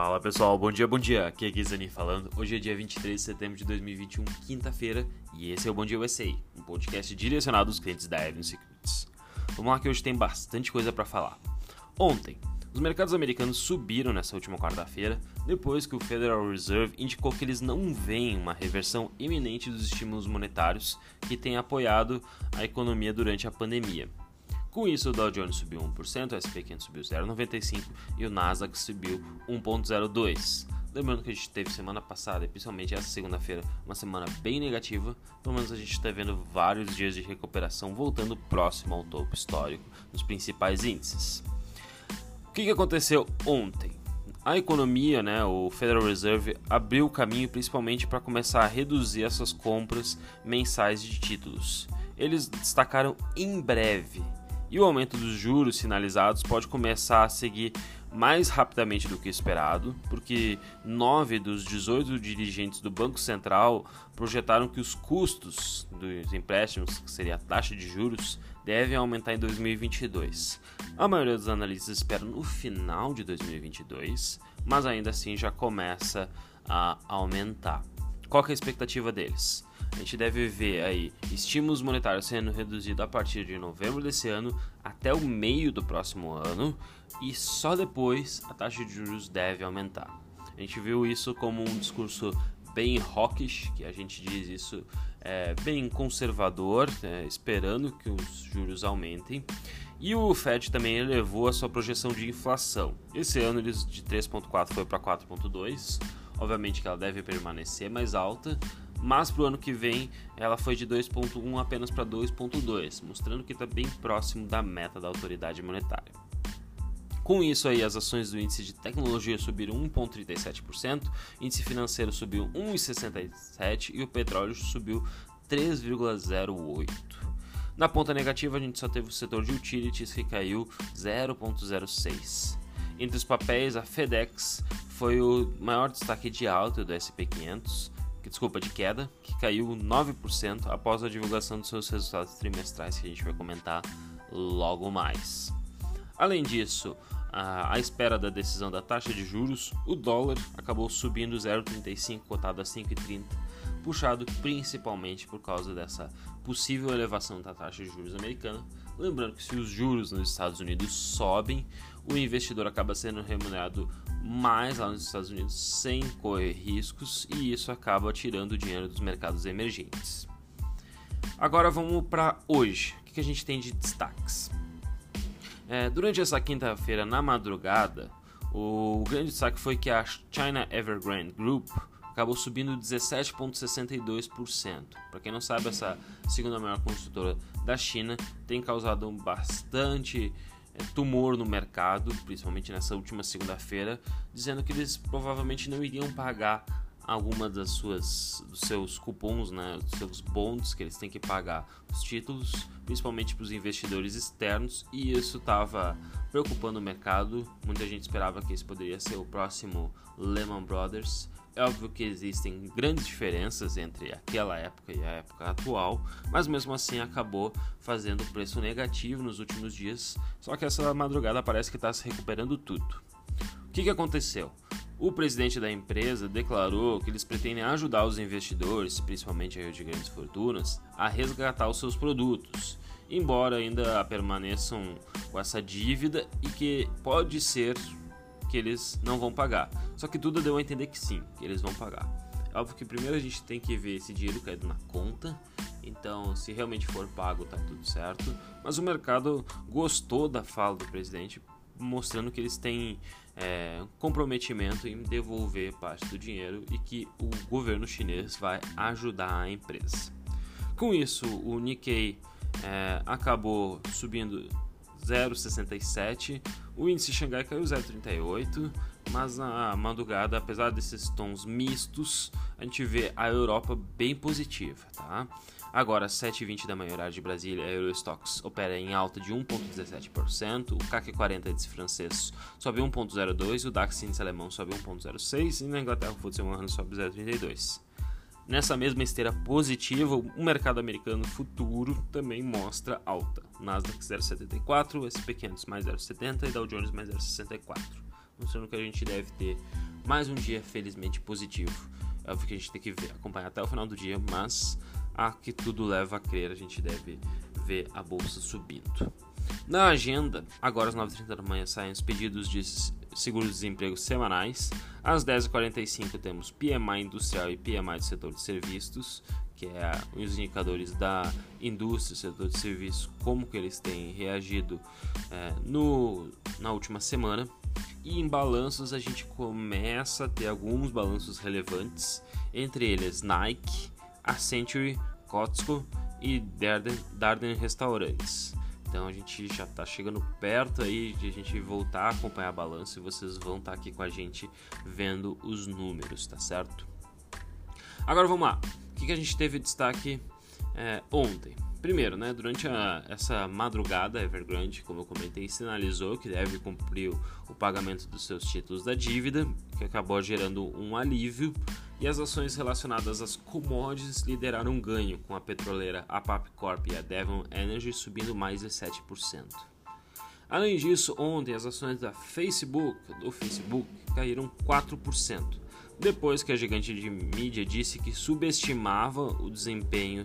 Fala pessoal, bom dia, bom dia. Aqui é Gizani falando. Hoje é dia 23 de setembro de 2021, quinta-feira, e esse é o Bom Dia USA, um podcast direcionado aos clientes da Evan Secrets. Vamos lá que hoje tem bastante coisa para falar. Ontem, os mercados americanos subiram nessa última quarta-feira, depois que o Federal Reserve indicou que eles não veem uma reversão iminente dos estímulos monetários que têm apoiado a economia durante a pandemia. Com isso, o Dow Jones subiu 1%, o S&P 500 subiu 0,95% e o Nasdaq subiu 1,02%. Lembrando que a gente teve semana passada, e principalmente essa segunda-feira, uma semana bem negativa. Pelo menos a gente está vendo vários dias de recuperação voltando próximo ao topo histórico nos principais índices. O que, que aconteceu ontem? A economia, né, o Federal Reserve abriu o caminho principalmente para começar a reduzir essas compras mensais de títulos. Eles destacaram em breve e o aumento dos juros sinalizados pode começar a seguir mais rapidamente do que esperado, porque 9 dos 18 dirigentes do Banco Central projetaram que os custos dos empréstimos, que seria a taxa de juros, devem aumentar em 2022. A maioria dos analistas espera no final de 2022, mas ainda assim já começa a aumentar. Qual é a expectativa deles? a gente deve ver aí estímulos monetários sendo reduzidos a partir de novembro desse ano até o meio do próximo ano e só depois a taxa de juros deve aumentar. A gente viu isso como um discurso bem hawkish, que a gente diz isso é, bem conservador, é, esperando que os juros aumentem. E o Fed também elevou a sua projeção de inflação. Esse ano eles de 3.4 foi para 4.2. Obviamente que ela deve permanecer mais alta, mas para o ano que vem ela foi de 2,1 apenas para 2,2, mostrando que está bem próximo da meta da autoridade monetária. Com isso aí, as ações do índice de tecnologia subiram 1,37%, o índice financeiro subiu 1,67% e o petróleo subiu 3,08%. Na ponta negativa, a gente só teve o setor de utilities que caiu 0,06%. Entre os papéis, a FedEx foi o maior destaque de alta do SP 500, desculpa, de queda, que caiu 9% após a divulgação dos seus resultados trimestrais, que a gente vai comentar logo mais. Além disso, à espera da decisão da taxa de juros, o dólar acabou subindo 0,35, cotado a 5,30, puxado principalmente por causa dessa possível elevação da taxa de juros americana. Lembrando que se os juros nos Estados Unidos sobem, o investidor acaba sendo remunerado mais lá nos Estados Unidos sem correr riscos e isso acaba tirando o dinheiro dos mercados emergentes. Agora vamos para hoje. O que a gente tem de destaques? É, durante essa quinta-feira, na madrugada, o grande destaque foi que a China Evergrande Group acabou subindo 17,62%. Para quem não sabe, essa segunda maior construtora da China tem causado bastante tumor no mercado, principalmente nessa última segunda-feira, dizendo que eles provavelmente não iriam pagar alguma das suas dos seus cupons, né, dos seus bonds que eles têm que pagar os títulos, principalmente para os investidores externos, e isso estava preocupando o mercado. Muita gente esperava que esse poderia ser o próximo Lehman Brothers. É óbvio que existem grandes diferenças entre aquela época e a época atual, mas mesmo assim acabou fazendo preço negativo nos últimos dias. Só que essa madrugada parece que está se recuperando tudo. O que, que aconteceu? O presidente da empresa declarou que eles pretendem ajudar os investidores, principalmente de grandes fortunas, a resgatar os seus produtos, embora ainda permaneçam com essa dívida e que pode ser que eles não vão pagar. Só que tudo deu a entender que sim, que eles vão pagar. É óbvio que primeiro a gente tem que ver esse dinheiro caído na conta. Então, se realmente for pago, tá tudo certo. Mas o mercado gostou da fala do presidente, mostrando que eles têm é, comprometimento em devolver parte do dinheiro e que o governo chinês vai ajudar a empresa. Com isso, o Nikkei é, acabou subindo 0,67. O índice Xangai caiu 0,38, mas na madrugada, apesar desses tons mistos, a gente vê a Europa bem positiva, tá? Agora, 7h20 da manhã, horário de Brasília, a Eurostox opera em alta de 1,17%, o CAC 40 índice francês sobe 1,02%, o DAX índice alemão sobe 1,06% e na Inglaterra o FTSE 100 sobe 0,32%. Nessa mesma esteira positiva, o mercado americano futuro também mostra alta. Nasdaq 0,74, SP 500 mais 0,70 e Dow Jones mais 0,64. mostrando que a gente deve ter mais um dia felizmente positivo. É óbvio que a gente tem que ver, acompanhar até o final do dia, mas a que tudo leva a crer, a gente deve ver a bolsa subindo. Na agenda, agora às 9h30 da manhã saem os pedidos de seguro-desemprego semanais. Às 10h45 temos PMI industrial e PMI do setor de serviços, que é os indicadores da indústria, setor de serviços, como que eles têm reagido é, no, na última semana. E em balanços a gente começa a ter alguns balanços relevantes, entre eles Nike, Accenture, Costco e Darden, Darden Restaurantes. Então a gente já está chegando perto aí de a gente voltar a acompanhar a balança e vocês vão estar tá aqui com a gente vendo os números, tá certo? Agora vamos lá. O que, que a gente teve destaque é, ontem? Primeiro, né, durante a, essa madrugada, Evergrande, como eu comentei, sinalizou que deve cumprir o, o pagamento dos seus títulos da dívida, que acabou gerando um alívio, e as ações relacionadas às commodities lideraram um ganho, com a petroleira APAP Corp e a Devon Energy subindo mais de 7%. Além disso, ontem as ações da Facebook, do Facebook, caíram 4%, depois que a gigante de mídia disse que subestimava o desempenho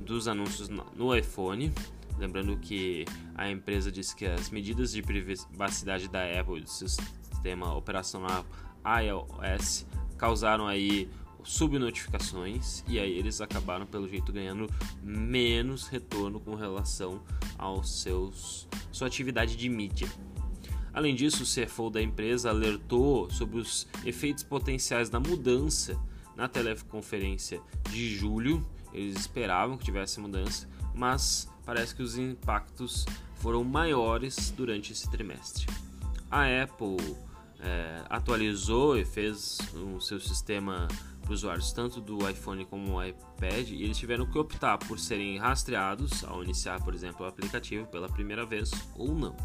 dos anúncios no iPhone. Lembrando que a empresa disse que as medidas de privacidade da Apple do sistema operacional iOS causaram aí subnotificações e aí eles acabaram pelo jeito ganhando menos retorno com relação aos seus sua atividade de mídia. Além disso, o CFO da empresa alertou sobre os efeitos potenciais da mudança na teleconferência de julho eles esperavam que tivesse mudança, mas parece que os impactos foram maiores durante esse trimestre. A Apple é, atualizou e fez o seu sistema para usuários tanto do iPhone como do iPad e eles tiveram que optar por serem rastreados ao iniciar, por exemplo, o aplicativo pela primeira vez ou não.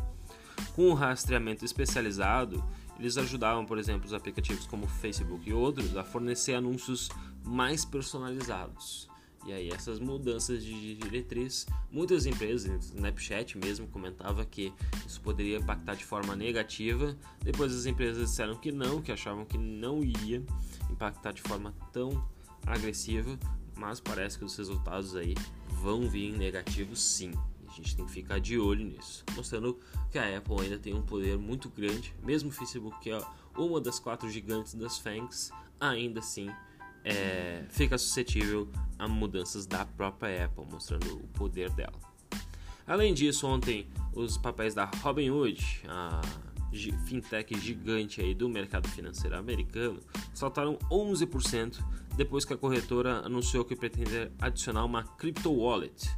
Com o rastreamento especializado, eles ajudavam, por exemplo, os aplicativos como Facebook e outros a fornecer anúncios mais personalizados. E aí essas mudanças de diretriz, muitas empresas, Snapchat mesmo comentava que isso poderia impactar de forma negativa. Depois as empresas disseram que não, que achavam que não ia impactar de forma tão agressiva, mas parece que os resultados aí vão vir negativos sim. A gente tem que ficar de olho nisso, mostrando que a Apple ainda tem um poder muito grande, mesmo o Facebook que é uma das quatro gigantes das FANGs, ainda assim é, fica suscetível a mudanças da própria Apple, mostrando o poder dela. Além disso, ontem os papéis da Robinhood, a fintech gigante aí do mercado financeiro americano, saltaram 11% depois que a corretora anunciou que pretende adicionar uma crypto wallet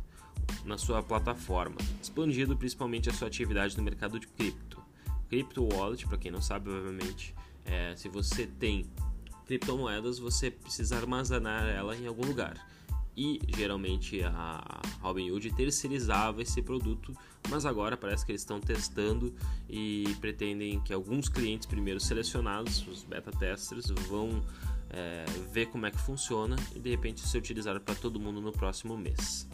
na sua plataforma, expandindo principalmente a sua atividade no mercado de cripto. Crypto wallet, para quem não sabe, obviamente, é, se você tem criptomoedas você precisa armazenar ela em algum lugar. E geralmente a Robinhood terceirizava esse produto, mas agora parece que eles estão testando e pretendem que alguns clientes primeiro selecionados, os beta testers, vão é, ver como é que funciona e de repente ser utilizado para todo mundo no próximo mês.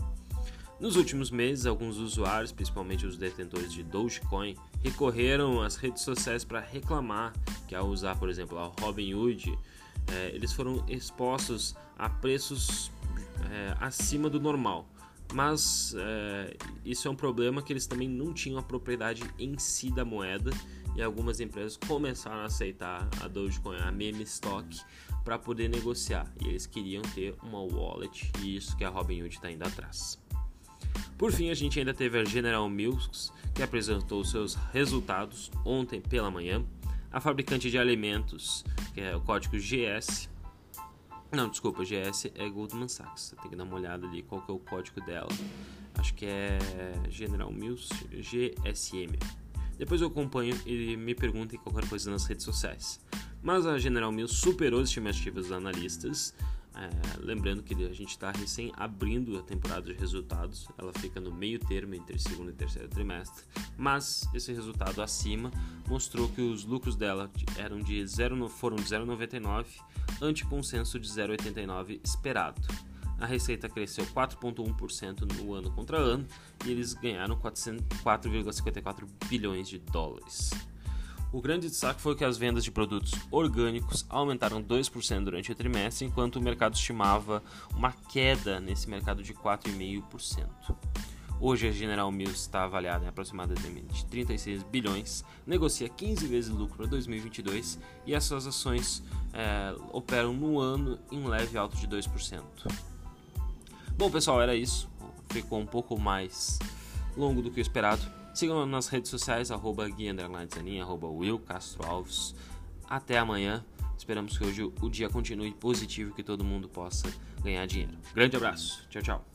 Nos últimos meses, alguns usuários, principalmente os detentores de Dogecoin, recorreram às redes sociais para reclamar que ao usar, por exemplo, a Robinhood, é, eles foram expostos a preços é, acima do normal. Mas é, isso é um problema que eles também não tinham a propriedade em si da moeda e algumas empresas começaram a aceitar a Dogecoin, a meme stock, para poder negociar. E eles queriam ter uma wallet e isso que a Robinhood está indo atrás. Por fim, a gente ainda teve a General Mills, que apresentou seus resultados ontem pela manhã a fabricante de alimentos, que é o código GS. Não, desculpa, GS é Goldman Sachs. Tem que dar uma olhada ali qual que é o código dela. Acho que é General Mills GSM. Depois eu acompanho e me perguntem qualquer coisa nas redes sociais. Mas a General Mills superou as estimativas dos analistas é, lembrando que a gente está recém abrindo a temporada de resultados, ela fica no meio termo entre segundo e terceiro trimestre, mas esse resultado acima mostrou que os lucros dela eram de 0, foram de 0,99 ante consenso de 0,89 esperado. A receita cresceu 4,1% no ano contra ano e eles ganharam 4,54 bilhões de dólares. O grande destaque foi que as vendas de produtos orgânicos aumentaram 2% durante o trimestre, enquanto o mercado estimava uma queda nesse mercado de 4,5%. Hoje a General Mills está avaliada em aproximadamente 36 bilhões, negocia 15 vezes lucro para 2022 e as suas ações é, operam no ano em leve alto de 2%. Bom pessoal, era isso. Ficou um pouco mais longo do que o esperado. Sigam nas redes sociais, arroba Gui arroba Will Castro Alves. Até amanhã. Esperamos que hoje o dia continue positivo e que todo mundo possa ganhar dinheiro. Grande abraço. Tchau, tchau.